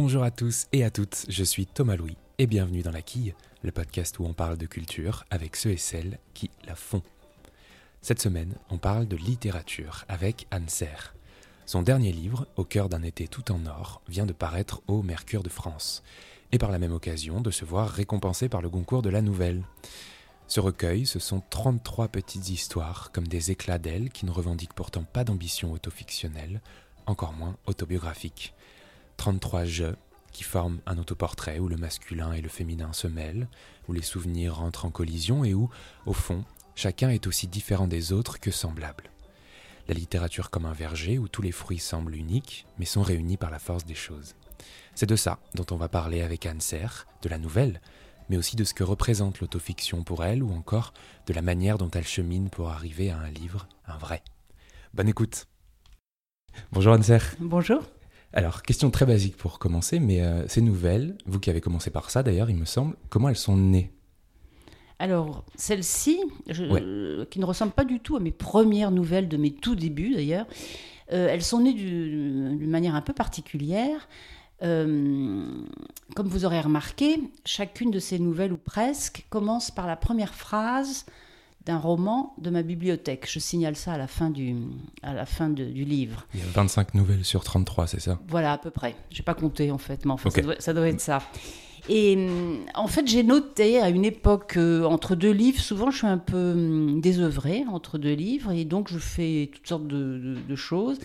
Bonjour à tous et à toutes, je suis Thomas Louis et bienvenue dans La Quille, le podcast où on parle de culture avec ceux et celles qui la font. Cette semaine, on parle de littérature avec Anne Serre. Son dernier livre, Au cœur d'un été tout en or, vient de paraître au Mercure de France, et par la même occasion de se voir récompensé par le concours de la nouvelle. Ce recueil, ce sont 33 petites histoires, comme des éclats d'ailes qui ne revendiquent pourtant pas d'ambition autofictionnelle, encore moins autobiographique. 33 jeux qui forment un autoportrait où le masculin et le féminin se mêlent, où les souvenirs rentrent en collision et où, au fond, chacun est aussi différent des autres que semblable. La littérature comme un verger où tous les fruits semblent uniques, mais sont réunis par la force des choses. C'est de ça dont on va parler avec Anne Serre, de la nouvelle, mais aussi de ce que représente l'autofiction pour elle, ou encore de la manière dont elle chemine pour arriver à un livre, un vrai. Bonne écoute Bonjour Anne Serre Bonjour alors, question très basique pour commencer, mais euh, ces nouvelles, vous qui avez commencé par ça d'ailleurs, il me semble, comment elles sont nées? Alors, celle-ci, qui ne ressemble pas du tout à mes premières nouvelles de mes tout débuts d'ailleurs, euh, elles sont nées d'une manière un peu particulière. Euh, comme vous aurez remarqué, chacune de ces nouvelles, ou presque, commence par la première phrase d'un roman de ma bibliothèque. Je signale ça à la fin du, à la fin du livre. Il y a 25 nouvelles sur 33, c'est ça? Voilà, à peu près. Je n'ai pas compté en fait, mais enfin, ça, doit, être ça. Et en fait, j'ai noté à une époque, euh, entre deux livres, souvent je suis un peu hum, désœuvrée entre deux livres, et donc je fais toutes sortes de, de choses.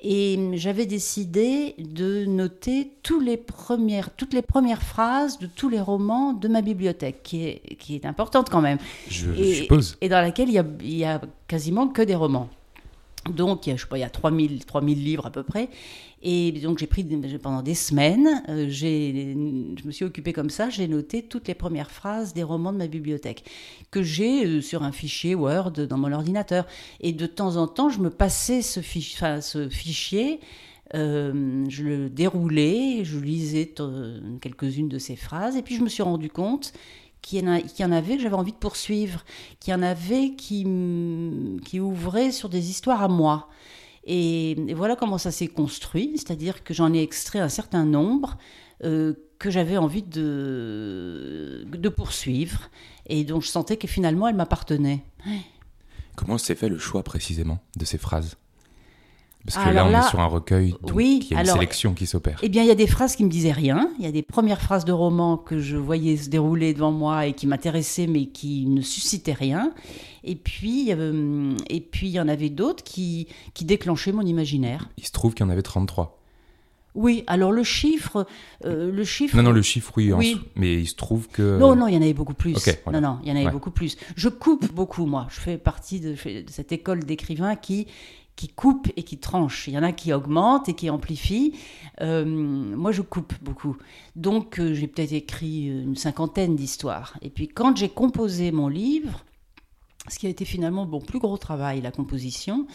Et j'avais décidé de noter tous les premières, toutes les premières phrases de tous les romans de ma bibliothèque, qui est, qui est importante quand même. Je et, suppose. Et dans laquelle il y, a, il y a quasiment que des romans. Donc, je sais pas, il y a 3000, 3000 livres à peu près. Et donc, j'ai pris pendant des semaines, euh, je me suis occupée comme ça, j'ai noté toutes les premières phrases des romans de ma bibliothèque, que j'ai euh, sur un fichier Word dans mon ordinateur. Et de temps en temps, je me passais ce, ce fichier. Euh, je le déroulais, je lisais quelques-unes de ces phrases, et puis je me suis rendu compte qu'il y, en avait que j'avais envie de poursuivre, qu'il y en avait qui, qui ouvraient sur des histoires à moi. Et, voilà comment ça s'est construit, c'est-à-dire que j'en ai extrait un certain nombre euh, que j'avais envie de, de poursuivre, et dont je sentais que finalement elles m'appartenaient. Comment s'est fait le choix précisément de ces phrases? Parce que là, on est sur un recueil, donc il y a une sélection qui s'opère. Eh bien, il y a des phrases qui me disaient rien. Il y a des premières phrases de romans que je voyais se dérouler devant moi et qui m'intéressaient, mais qui ne suscitaient rien. Et puis, euh, et puis il y en avait d'autres qui, qui déclenchaient mon imaginaire. Il se trouve qu'il y en avait 33. Oui, alors le chiffre, euh, le chiffre. Non, non, le chiffre, oui, oui. mais il se trouve que. Non, non, il y en avait beaucoup plus. Non, non, il y en avait beaucoup plus. Je coupe beaucoup, moi. Je fais partie de, de cette école d'écrivains qui qui coupe et qui tranche. Il y en a qui augmentent et qui amplifient. Euh, moi, je coupe beaucoup. Donc, euh, j'ai peut-être écrit une cinquantaine d'histoires. Et puis, quand j'ai composé mon livre, ce qui a été finalement mon plus gros travail, la composition,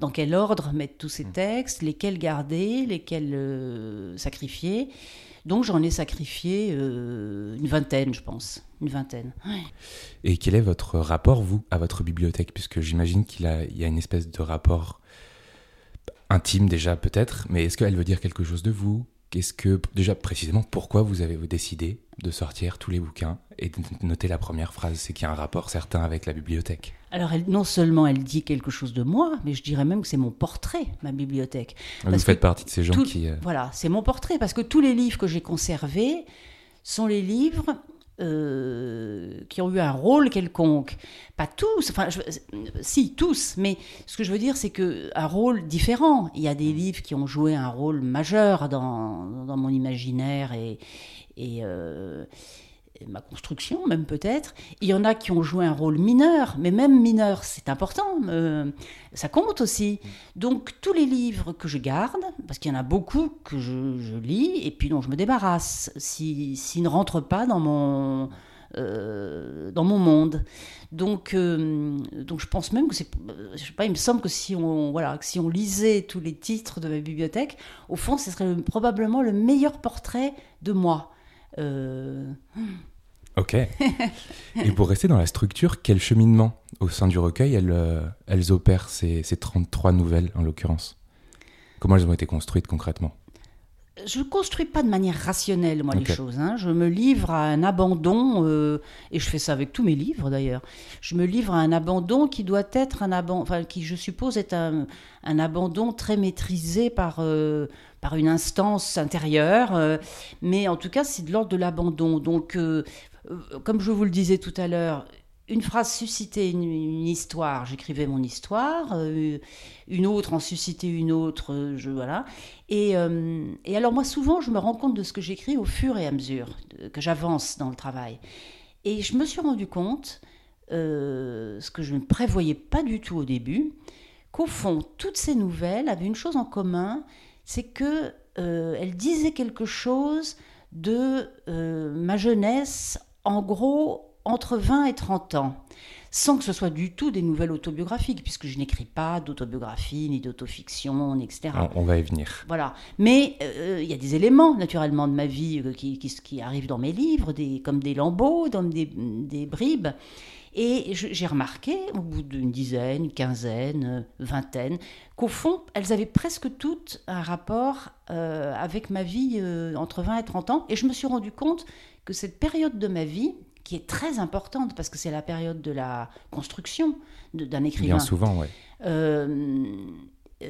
dans quel ordre mettre tous ces mmh. textes, lesquels garder, lesquels euh, sacrifier. Donc j'en ai sacrifié une vingtaine, je pense. Une vingtaine. Et quel est votre rapport, vous, à votre bibliothèque? Puisque j'imagine qu'il y a une espèce de rapport intime déjà peut-être, mais est-ce qu'elle veut dire quelque chose de vous? Qu'est-ce que déjà précisément pourquoi vous avez décidé de sortir tous les bouquins et de noter la première phrase? C'est qu'il y a un rapport certain avec la bibliothèque. Alors elle, non seulement elle dit quelque chose de moi, mais je dirais même que c'est mon portrait, ma bibliothèque. Vous faites partie de ces gens qui... Euh, voilà, c'est mon portrait parce que tous les livres que j'ai conservés sont les livres euh, qui ont eu un rôle quelconque. Pas tous, enfin, si, tous, mais ce que je veux dire, c'est qu'un rôle différent. Il y a des livres qui ont joué un rôle majeur dans, dans mon imaginaire et, et, euh, ma construction même peut-être. Il y en a qui ont joué un rôle mineur, mais même mineur, c'est important, euh, ça compte aussi. Donc tous les livres que je garde, parce qu'il y en a beaucoup que je, lis et puis dont je me débarrasse, s'ils ne rentrent pas dans mon... Euh, dans mon monde. Donc, euh, donc je pense même que c'est, je sais pas, il me semble que si on, voilà, que si on lisait tous les titres de ma bibliothèque, au fond, ce serait probablement le meilleur portrait de moi. Ok. Et pour rester dans la structure, quel cheminement au sein du recueil elles, euh, elles opèrent, ces, ces 33 nouvelles en l'occurrence? Comment elles ont été construites concrètement? Je ne construis pas de manière rationnelle, moi, les choses. Hein. Je me livre à un abandon, euh, et je fais ça avec tous mes livres d'ailleurs. Je me livre à un abandon qui doit être un abandon, enfin, qui je suppose est un, un abandon très maîtrisé par, euh, par une instance intérieure. Euh, mais en tout cas, c'est de l'ordre de l'abandon. Donc, comme je vous le disais tout à l'heure, une phrase suscitait une, histoire, j'écrivais mon histoire, euh, une autre en suscitait une autre, euh, je, voilà. Et, euh, et, alors moi souvent je me rends compte de ce que j'écris au fur et à mesure que j'avance dans le travail. Et je me suis rendu compte, ce que je ne prévoyais pas du tout au début, qu'au fond toutes ces nouvelles avaient une chose en commun, c'est que elles disaient quelque chose de ma jeunesse, en gros entre 20 et 30 ans, sans que ce soit du tout des nouvelles autobiographiques, puisque je n'écris pas d'autobiographie, ni d'autofiction, etc. On, va y venir. Voilà. Mais euh, il y a des éléments, naturellement, de ma vie euh, qui, qui, arrivent dans mes livres, des, comme des lambeaux, dans des, des bribes. Et j'ai remarqué, au bout d'une dizaine, une quinzaine, euh, vingtaine, qu'au fond, elles avaient presque toutes un rapport avec ma vie entre 20 et 30 ans. Et je me suis rendu compte que cette période de ma vie, qui est très importante parce que c'est la période de la construction d'un écrivain. Bien souvent, oui. Euh,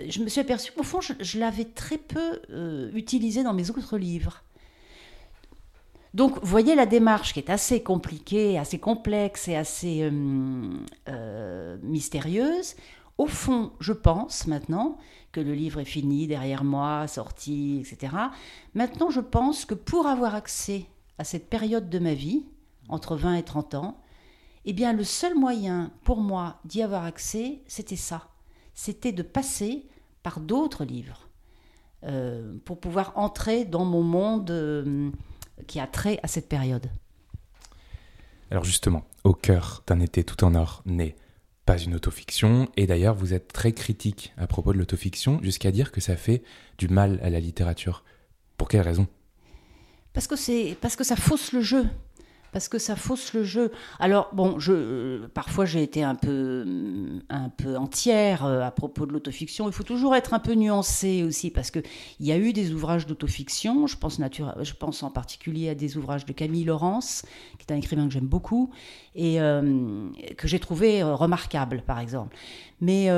je me suis aperçue qu'au fond, je, l'avais très peu euh, utilisé dans mes autres livres. Donc, voyez la démarche qui est assez compliquée, assez complexe et assez euh, mystérieuse. Au fond, je pense maintenant que le livre est fini, derrière moi, sorti, etc. Maintenant, je pense que pour avoir accès à cette période de ma vie, entre 20 et 30 ans, eh bien le seul moyen pour moi d'y avoir accès, c'était ça. C'était de passer par d'autres livres euh, pour pouvoir entrer dans mon monde euh, qui a trait à cette période. Alors justement, au cœur d'un été tout en or n'est pas une autofiction, et d'ailleurs vous êtes très critique à propos de l'autofiction, jusqu'à dire que ça fait du mal à la littérature. Pour quelle raison? Parce que, c'est, parce que ça fausse le jeu parce que ça fausse le jeu. Alors bon, je, parfois j'ai été un peu, un peu entière euh, à propos de l'autofiction. Il faut toujours être un peu nuancé aussi parce que il y a eu des ouvrages d'autofiction. Je pense je pense en particulier à des ouvrages de Camille Laurence, qui est un écrivain que j'aime beaucoup et euh, que j'ai trouvé euh, remarquable, par exemple. Mais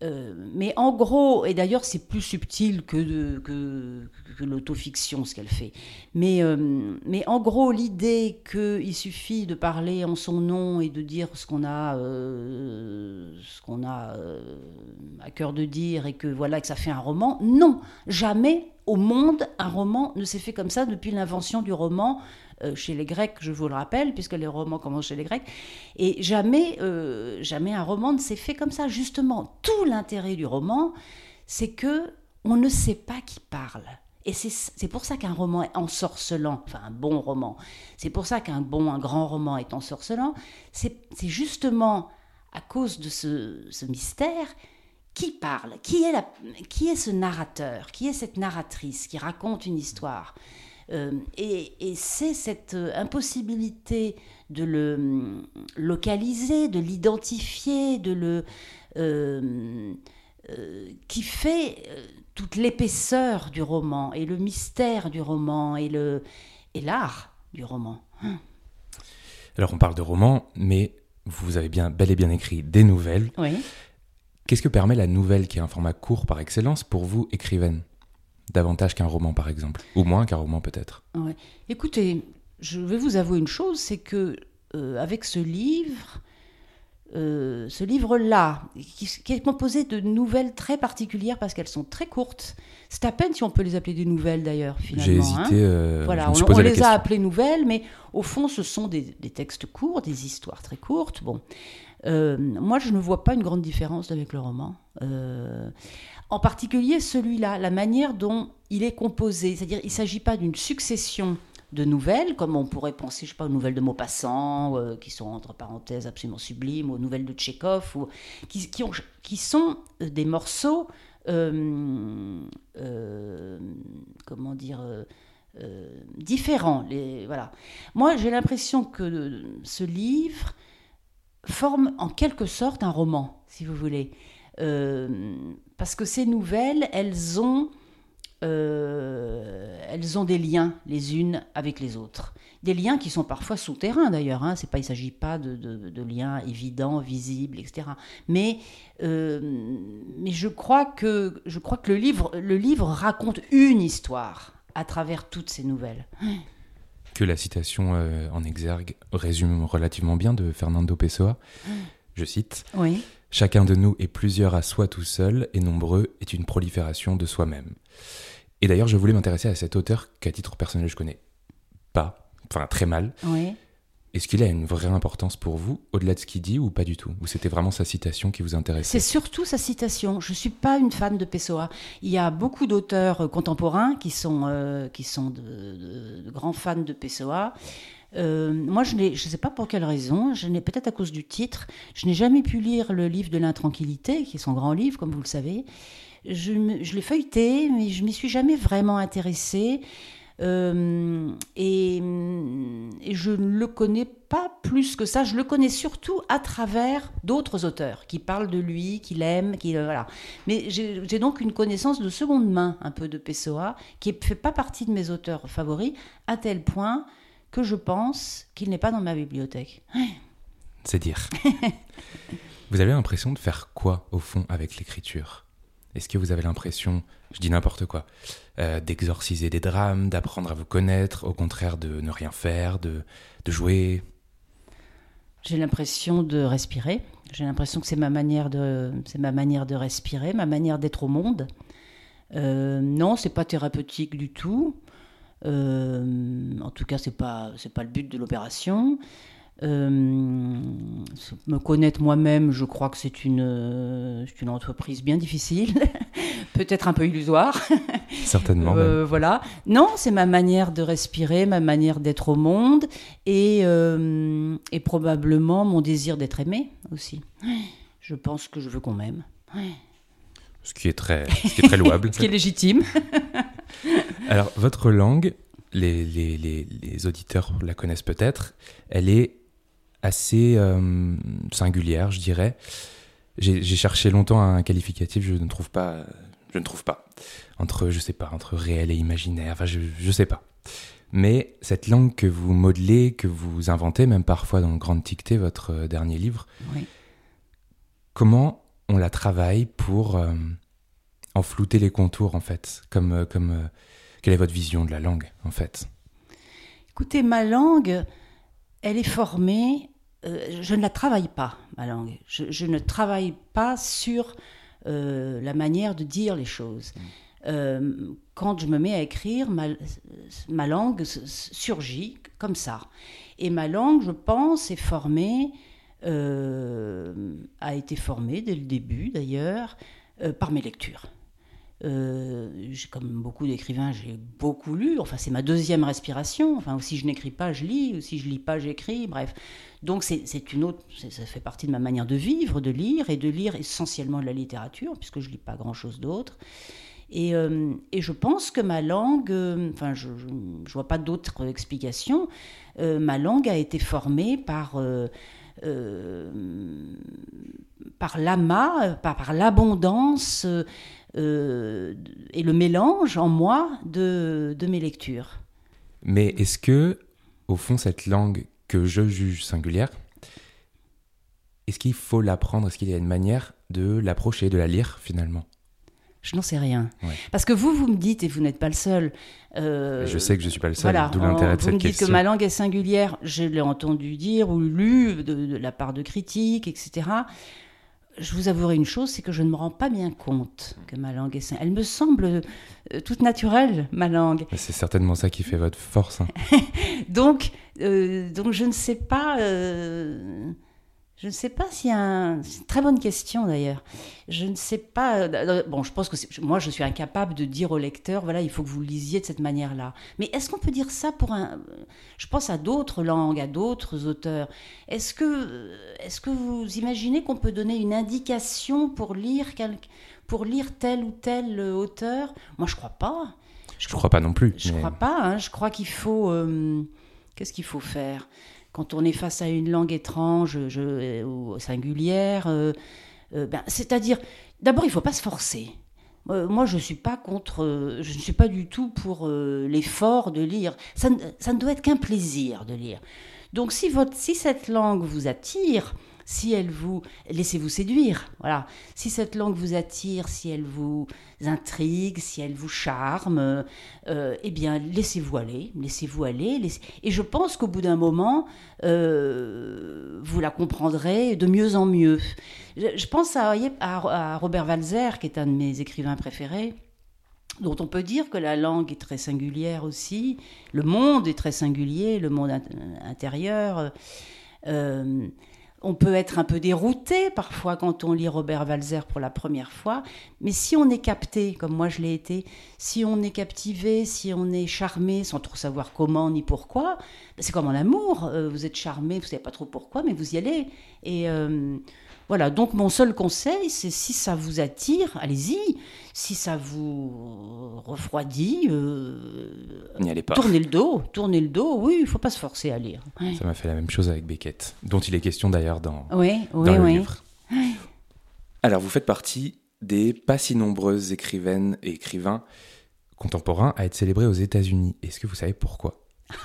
mais en gros, et d'ailleurs c'est plus subtil que, que, l'autofiction ce qu'elle fait, mais, euh, mais en gros l'idée qu'il suffit de parler en son nom et de dire ce qu'on a, euh, ce qu'on a à cœur de dire et que voilà que ça fait un roman, non, jamais au monde un roman ne s'est fait comme ça depuis l'invention du roman euh, chez les Grecs, je vous le rappelle, puisque les romans commencent chez les Grecs. Et jamais, euh, jamais un roman ne s'est fait comme ça. Justement, tout l'intérêt du roman, c'est que on ne sait pas qui parle. Et c'est pour ça qu'un roman est ensorcelant, enfin un bon roman. C'est pour ça qu'un bon, un grand roman est ensorcelant. C'est justement à cause de ce, mystère qui parle? Qui est, la, qui est ce narrateur? Qui est cette narratrice qui raconte une histoire? euh, et, c'est cette euh, impossibilité de le hum, localiser, de l'identifier, de le euh, qui fait toute l'épaisseur du roman et le mystère du roman et le et l'art du roman. Alors on parle de roman, mais vous avez bien bel et bien écrit des nouvelles. Oui. Qu'est-ce que permet la nouvelle, qui est un format court par excellence, pour vous, écrivaine? Davantage qu'un roman par exemple, ou moins qu'un roman peut-être. Écoutez, je vais vous avouer une chose, c'est que euh, avec ce livre, euh, ce livre-là, qui, est composé de nouvelles très particulières parce qu'elles sont très courtes. C'est à peine si on peut les appeler des nouvelles d'ailleurs, finalement. J'ai hésité. Hein. Euh, voilà, on, les a appelées nouvelles, mais au fond, ce sont des, des textes courts, des histoires très courtes. Bon, moi, je ne vois pas une grande différence avec le roman. En particulier celui-là, la manière dont il est composé. C'est-à-dire, il ne s'agit pas d'une succession de nouvelles, comme on pourrait penser, je sais pas, aux nouvelles de Maupassant, euh, qui sont entre parenthèses absolument sublimes, aux nouvelles de Tchékov, ou, qui, sont euh, des morceaux, euh, comment dire, différents. Voilà. Moi, j'ai l'impression que ce livre forme en quelque sorte un roman, si vous voulez. Euh, parce que ces nouvelles, elles ont euh, elles ont des liens les unes avec les autres. Des liens qui sont parfois souterrains d'ailleurs. Hein. C'est pas, il ne s'agit pas de, de, liens évidents, visibles, etc. Mais, euh, mais je crois que, je crois que le, livre, le livre raconte une histoire à travers toutes ces nouvelles. Que la citation euh, en exergue résume relativement bien de Fernando Pessoa. Je cite Oui. Chacun de nous est plusieurs à soi tout seul, et nombreux est une prolifération de soi-même. Et d'ailleurs, je voulais m'intéresser à cet auteur qu'à titre personnel je connais pas, enfin très mal. Oui. Est-ce qu'il a une vraie importance pour vous, au-delà de ce qu'il dit, ou pas du tout? Ou c'était vraiment sa citation qui vous intéressait? C'est surtout sa citation. Je ne suis pas une fan de Pessoa. Il y a beaucoup d'auteurs euh, contemporains qui sont, euh, qui sont de, grands fans de Pessoa. Euh, moi, je ne sais pas pour quelle raison, je n'ai peut-être à cause du titre, je n'ai jamais pu lire le livre de l'intranquillité, qui est son grand livre, comme vous le savez. Je, l'ai feuilleté, mais je m'y suis jamais vraiment intéressée. Euh, et, je ne le connais pas plus que ça. Je le connais surtout à travers d'autres auteurs qui parlent de lui, qui l'aiment, qui euh, voilà. Mais j'ai donc une connaissance de seconde main un peu de Pessoa, qui ne fait pas partie de mes auteurs favoris, à tel point que je pense qu'il n'est pas dans ma bibliothèque. C'est dire. vous avez l'impression de faire quoi, au fond, avec l'écriture? Est-ce que vous avez l'impression, je dis n'importe quoi, euh, d'exorciser des drames, d'apprendre à vous connaître, au contraire de ne rien faire, de, jouer? J'ai l'impression de respirer. J'ai l'impression que c'est ma manière de, ma manière de respirer, ma manière d'être au monde. Euh, non, c'est pas thérapeutique du tout. Euh, en tout cas, c'est pas pas le but de l'opération. Euh, me connaître moi-même, je crois que c'est une, une entreprise bien difficile, peut-être un peu illusoire. Certainement. Euh, voilà. Non, c'est ma manière de respirer, ma manière d'être au monde et, et probablement mon désir d'être aimé aussi. Je pense que je veux qu'on m'aime. Ce qui est très, ce qui est très louable. ce qui est légitime. Alors, votre langue, les, les, les, auditeurs la connaissent peut-être, elle est assez euh, singulière, je dirais. J'ai cherché longtemps un qualificatif, je ne trouve pas. Je ne trouve pas. Entre, je sais pas, entre réel et imaginaire, enfin, je, je sais pas. Mais cette langue que vous modelez, que vous inventez, même parfois dans le Grand Ticté, votre euh, dernier livre, comment on la travaille pour euh, en flouter les contours, en fait comme, comme quelle est votre vision de la langue, en fait? Écoutez, ma langue, elle est formée. Euh, je ne la travaille pas, ma langue. Je, ne travaille pas sur euh, la manière de dire les choses. Mm. Euh, quand je me mets à écrire, ma, ma, langue surgit comme ça. Et ma langue, je pense, est formée, a été formée dès le début d'ailleurs, par mes lectures. Euh, comme beaucoup d'écrivains, j'ai beaucoup lu. Enfin, c'est ma deuxième respiration. Enfin, si je n'écris pas, je lis. Ou si je lis pas, j'écris. Bref. Donc, c'est une autre. Ça fait partie de ma manière de vivre, de lire et de lire essentiellement de la littérature, puisque je lis pas grand-chose d'autre. Et, euh, et, je pense que ma langue, euh, enfin, je ne vois pas d'autres explications, ma langue a été formée par, par l'amas, par, par l'abondance euh, et le mélange en moi de, de mes lectures. Mais est-ce que, au fond, cette langue que je juge singulière, est-ce qu'il faut l'apprendre? Est-ce qu'il y a une manière de l'approcher, de la lire finalement? Je n'en sais rien. Parce que vous, vous me dites, et vous n'êtes pas le seul. Euh, je sais que je ne suis pas le seul, d'où l'intérêt de cette question. Vous me dites que ma langue est singulière, je l'ai entendu dire ou lu de, de, la part de critiques, etc je vous avouerai une chose, c'est que je ne me rends pas bien compte que ma langue est Elle me semble euh, toute naturelle, ma langue. C'est certainement ça qui fait votre force. Hein. donc, euh, donc, je ne sais pas. Euh, je ne sais pas s'il y a un... C'est une très bonne question d'ailleurs. Je ne sais pas... Euh, bon, je pense que moi, je suis incapable de dire au lecteur, voilà, il faut que vous lisiez de cette manière-là. Mais est-ce qu'on peut dire ça pour un... Je pense à d'autres langues, à d'autres auteurs. Est-ce que, est que vous imaginez qu'on peut donner une indication pour lire, quel... pour lire tel ou tel auteur? Moi, je crois pas. Je ne crois pas non plus. Je ne crois pas. Hein. Je crois qu'il faut... Euh, qu'est-ce qu'il faut faire? Quand on est face à une langue étrange ou singulière. Euh, euh, ben, c'est-à-dire, d'abord, il ne faut pas se forcer. moi, je suis pas contre, je ne suis pas du tout pour l'effort de lire. Ça, ça, ne doit être qu'un plaisir de lire. Donc, si, votre, si cette langue vous attire, si elle vous laissez-vous séduire, voilà. Si cette langue vous attire, si elle vous intrigue, si elle vous charme, euh, eh bien laissez-vous aller, laissez-vous aller. Et je pense qu'au bout d'un moment, euh, vous la comprendrez de mieux en mieux. Je, pense à, à, Robert Walzer, qui est un de mes écrivains préférés dont on peut dire que la langue est très singulière aussi, le monde est très singulier, le monde intérieur. Euh, on peut être un peu dérouté parfois quand on lit Robert Walzer pour la première fois, mais si on est capté, comme moi je l'ai été, si on est captivé, si on est charmé sans trop savoir comment ni pourquoi, c'est comme en amour, euh, vous êtes charmé, vous savez pas trop pourquoi, mais vous y allez. Et euh, voilà, donc mon seul conseil, c'est si ça vous attire, allez-y. Si ça vous refroidit, euh, tournez le dos, tournez le dos. Oui, il faut pas se forcer à lire. Ça m'a fait la même chose avec Beckett, dont il est question d'ailleurs dans, le livre. Alors, vous faites partie des pas si nombreuses écrivaines et écrivains contemporains à être célébrés aux États-Unis. Est-ce que vous savez pourquoi?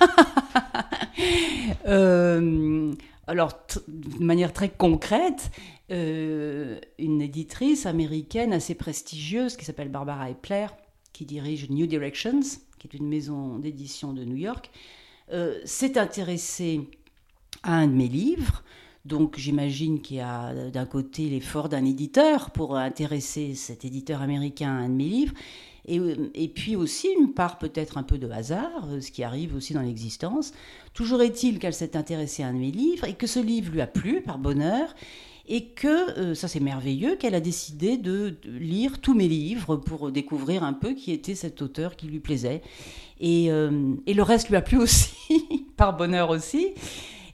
Euh, alors, de manière très concrète, euh, une éditrice américaine assez prestigieuse qui s'appelle Barbara Epler, qui dirige New Directions, qui est une maison d'édition de New York, euh, s'est intéressée à un de mes livres. Donc j'imagine qu'il y a d'un côté l'effort d'un éditeur pour intéresser cet éditeur américain à un de mes livres. Euh, et, puis aussi une part peut-être un peu de hasard, euh, ce qui arrive aussi dans l'existence. Toujours est-il qu'elle s'est intéressée à un de mes livres et que ce livre lui a plu par bonheur et que, euh, ça c'est merveilleux, qu'elle a décidé de, lire tous mes livres pour découvrir un peu qui était cet auteur qui lui plaisait. Et, et le reste lui a plu aussi, par bonheur aussi.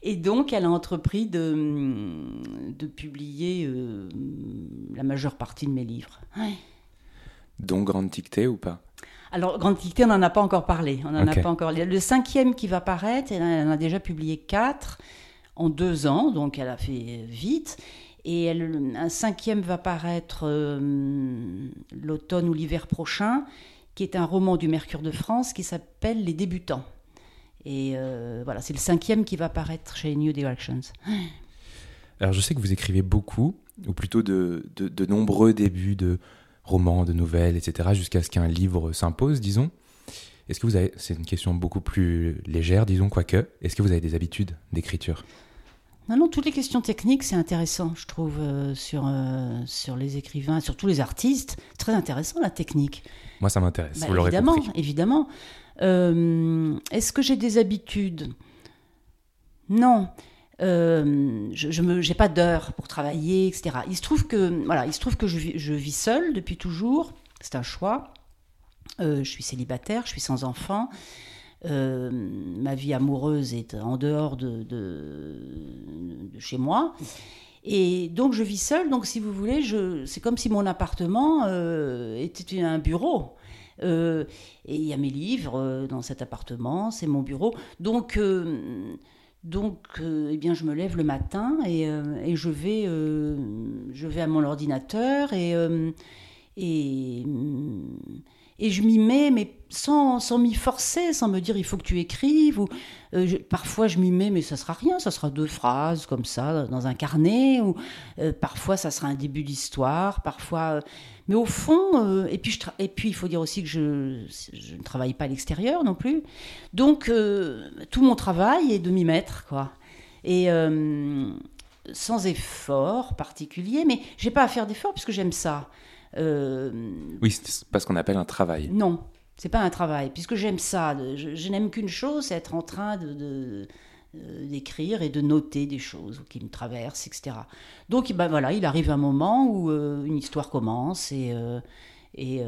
Et donc, elle a entrepris de, de publier la majeure partie de mes livres. Donc Grande Tictée ou pas? Alors, Grande Tictée, on n'en a pas encore parlé. On n'en a pas encore. Le cinquième qui va paraître, elle en a déjà publié quatre en deux ans, donc elle a fait vite. Et un cinquième va paraître euh, l'automne ou l'hiver prochain, qui est un roman du Mercure de France qui s'appelle Les débutants. Et euh, voilà, c'est le cinquième qui va paraître chez New Directions. Alors, je sais que vous écrivez beaucoup, ou plutôt de, de, de nombreux débuts de romans, de nouvelles, etc., jusqu'à ce qu'un livre s'impose, disons. Est-ce que vous avez, c'est une question beaucoup plus légère, disons, quoique, est-ce que vous avez des habitudes d'écriture? Non, non, toutes les questions techniques, c'est intéressant, je trouve, euh, sur, euh, sur les écrivains, sur tous les artistes. Très intéressant, la technique. Moi, ça m'intéresse, bah, vous l'aurez évidemment, compris. Évidemment. Euh, est-ce que j'ai des habitudes? Non. Euh, je n'ai pas d'heure pour travailler, etc. Il se trouve que, voilà, il se trouve que je, vis, je vis seule depuis toujours. C'est un choix. Euh, je suis célibataire, je suis sans enfant. Euh, ma vie amoureuse est en dehors de, de, chez moi. Et donc je vis seule, donc si vous voulez, c'est comme si mon appartement était un bureau. et il y a mes livres dans cet appartement, c'est mon bureau. Donc donc, euh, eh bien, je me lève le matin et, euh, et je, vais, euh, je vais à mon ordinateur et, et je m'y mets, mais sans, sans m'y forcer, sans me dire il faut que tu écrives. Ou, parfois, je m'y mets, mais ça sera rien, ça sera deux phrases comme ça dans un carnet. Ou parfois, ça sera un début d'histoire. Parfois, mais au fond, euh, et, puis et puis il faut dire aussi que je, ne travaille pas à l'extérieur non plus. Donc euh, tout mon travail est de m'y mettre, quoi. Et euh, sans effort particulier, mais j'ai pas à faire d'effort puisque j'aime ça. Oui, c'est pas ce qu'on appelle un travail. Non, c'est pas un travail, puisque j'aime ça. Je, n'aime qu'une chose, c'est être en train de euh, d'écrire et de noter des choses qui me traversent, etc. Donc ben voilà, il arrive un moment où euh, une histoire commence et, euh, et,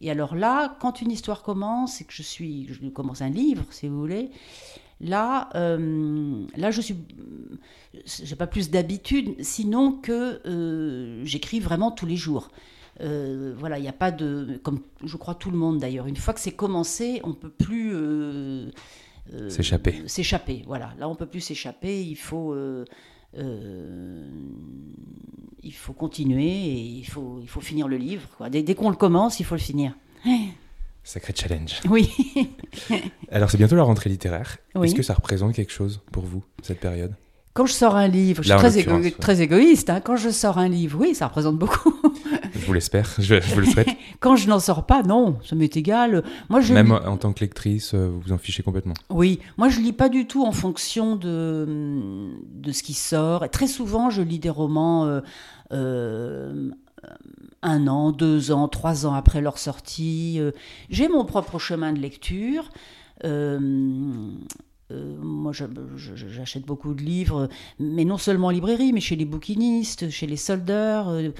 et, alors là, quand une histoire commence et que je suis, je commence un livre, si vous voulez, là, là je suis, j'ai pas plus d'habitude, sinon que j'écris vraiment tous les jours. voilà, il n'y a pas de, comme je crois tout le monde d'ailleurs, une fois que c'est commencé, on peut plus euh, s'échapper. S'échapper, voilà. Là, on peut plus s'échapper. Il faut. Euh, euh, il faut continuer et il faut, il faut finir le livre. Quoi. Dès, dès qu'on le commence, il faut le finir. Sacré challenge. Oui. Alors c'est bientôt la rentrée littéraire. Oui. Est-ce que ça représente quelque chose pour vous, cette période? Quand je sors un livre, je suis très, l'occurrence, égo- ouais. très égoïste, hein. quand je sors un livre, oui, ça représente beaucoup. Je vous l'espère, je, je vous le souhaite. Quand je n'en sors pas, non, ça m'est égal. Moi, je Même en tant que lectrice, euh, vous vous en fichez complètement. Oui, moi je lis pas du tout en fonction de, de ce qui sort. Et très souvent, je lis des romans euh, euh, un an, deux ans, trois ans après leur sortie. Euh, J'ai mon propre chemin de lecture. Euh, euh, moi, j'achète beaucoup de livres, mais non seulement en librairie, mais chez les bouquinistes, chez les soldeurs. euh,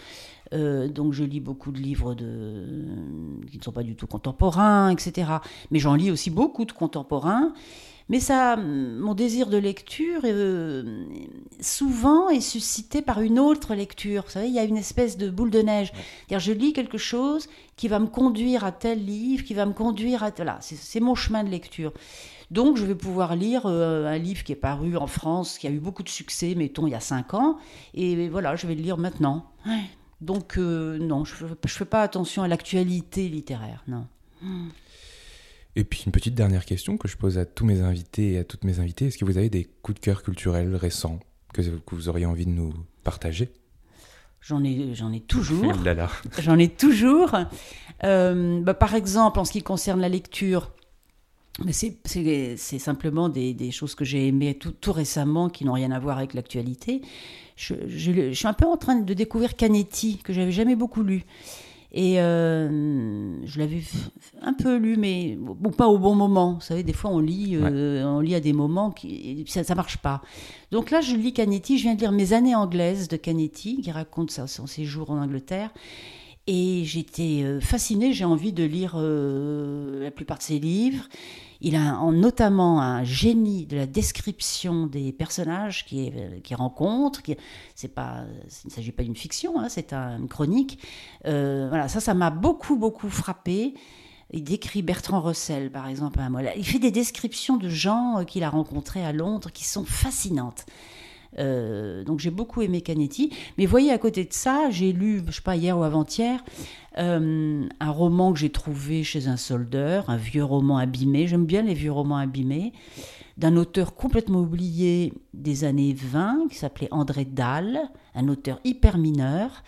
euh, donc, je lis beaucoup de livres de, qui ne sont pas du tout contemporains, etc. Mais j'en lis aussi beaucoup de contemporains. Mais ça, mon désir de lecture, euh, souvent est suscité par une autre lecture. Vous savez, il y a une espèce de boule de neige. C'est-à-dire, je lis quelque chose qui va me conduire à tel livre, qui va me conduire à... Voilà, c'est c'est mon chemin de lecture. Donc, je vais pouvoir lire euh, un livre qui est paru en France, qui a eu beaucoup de succès, mettons, il y a cinq ans. Et voilà, je vais le lire maintenant. Ouais. Donc, euh, non, je ne fais pas attention à l'actualité littéraire, non. Et puis une petite dernière question que je pose à tous mes invités et à toutes mes invitées. Est-ce que vous avez des coups de cœur culturels récents que, que vous auriez envie de nous partager? J'en ai, j'en ai toujours. J'en ai toujours. Euh, bah, par exemple, en ce qui concerne la lecture, c'est, simplement des, des choses que j'ai aimées tout, tout récemment qui n'ont rien à voir avec l'actualité. Je, je- je suis un peu en train de découvrir Canetti, que j'avais jamais beaucoup lu. Et euh, je l'avais un peu lu, mais bon, pas au bon moment. Vous savez, des fois, on lit, euh, on lit à des moments qui ça, ça marche pas. Donc là, je lis Canetti. Je viens de lire Mes années anglaises de Canetti, qui raconte ça, son séjour en Angleterre. Et j'étais euh, fascinée, j'ai envie de lire euh, la plupart de ses livres. Il a notamment un génie de la description des personnages qu'il qui rencontre. Il ne s'agit pas d'une fiction, hein, c'est un- une chronique. Euh, ça, ça m'a beaucoup, beaucoup frappé. Il décrit Bertrand Russell, par exemple, à. Il fait des descriptions de gens euh, qu'il a rencontrés à Londres qui sont fascinantes. Euh, donc j'ai beaucoup aimé Canetti. Mais voyez, à côté de ça, j'ai lu, je sais pas, hier ou avant-hier, euh, un roman que j'ai trouvé chez un soldeur, un vieux roman abîmé. J'aime bien les vieux romans abîmés, d'un auteur complètement oublié des années 20, qui s'appelait André Dalle, un auteur hyper mineur,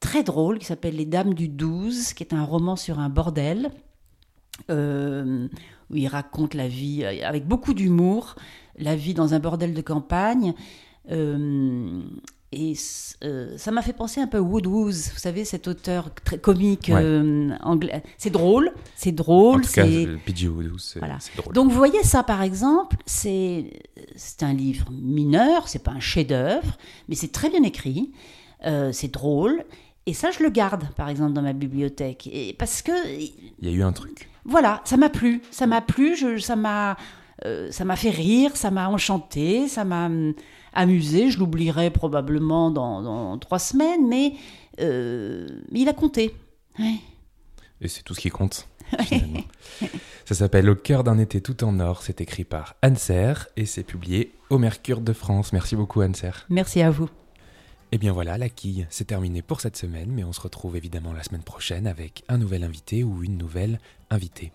très drôle, qui s'appelle Les Dames du 12, qui est un roman sur un bordel. euh, où il raconte la vie avec beaucoup d'humour, la vie dans un bordel de campagne. Euh, et euh, ça m'a fait penser un peu à Woodhouse, vous savez, cet auteur très comique Ouais. euh, anglais. C'est drôle, c'est En drôle. tout cas, P.G. Woodhouse, c'est Voilà. c'est drôle. donc vous voyez ça par exemple, c'est c'est un livre mineur, c'est pas un chef-d'œuvre, mais c'est très bien écrit, euh, c'est drôle, et ça je le garde par exemple dans ma bibliothèque, et parce que Il y a eu un truc. voilà, ça m'a plu, ça m'a plu, je- ça m'a euh, ça m'a fait rire, ça m'a enchanté, ça m'a hum, amusé. Je l'oublierai probablement dans, dans trois semaines, mais euh, il a compté. Ouais. Et c'est tout ce qui compte. finalement. Ça s'appelle Au cœur d'un été tout en or. C'est écrit par Anne Serre et c'est publié au Mercure de France. Merci beaucoup Anne Serre. Merci à vous. Et bien voilà, la quille, c'est terminé pour cette semaine, mais on se retrouve évidemment la semaine prochaine avec un nouvel invité ou une nouvelle invitée.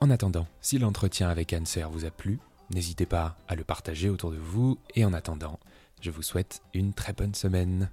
En attendant, si l'entretien avec Anne Serre vous a plu, n'hésitez pas à le partager autour de vous, et en attendant, je vous souhaite une très bonne semaine.